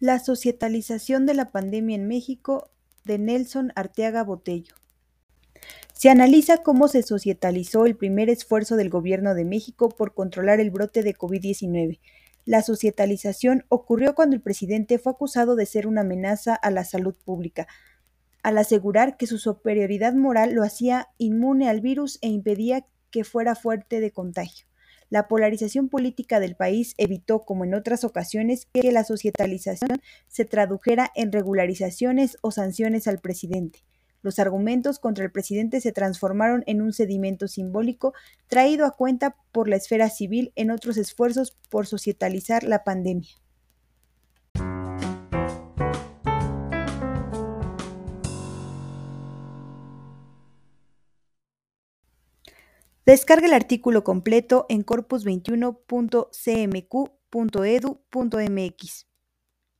La societalización de la pandemia en México de Nelson Arteaga Botello. Se analiza cómo se societalizó el primer esfuerzo del Gobierno de México por controlar el brote de COVID-19. La societalización ocurrió cuando el presidente fue acusado de ser una amenaza a la salud pública, al asegurar que su superioridad moral lo hacía inmune al virus e impedía que fuera fuerte de contagio. La polarización política del país evitó, como en otras ocasiones, que la societalización se tradujera en regularizaciones o sanciones al presidente. Los argumentos contra el presidente se transformaron en un sedimento simbólico traído a cuenta por la esfera civil en otros esfuerzos por societalizar la pandemia. Descarga el artículo completo en corpus21.cmq.edu.mx.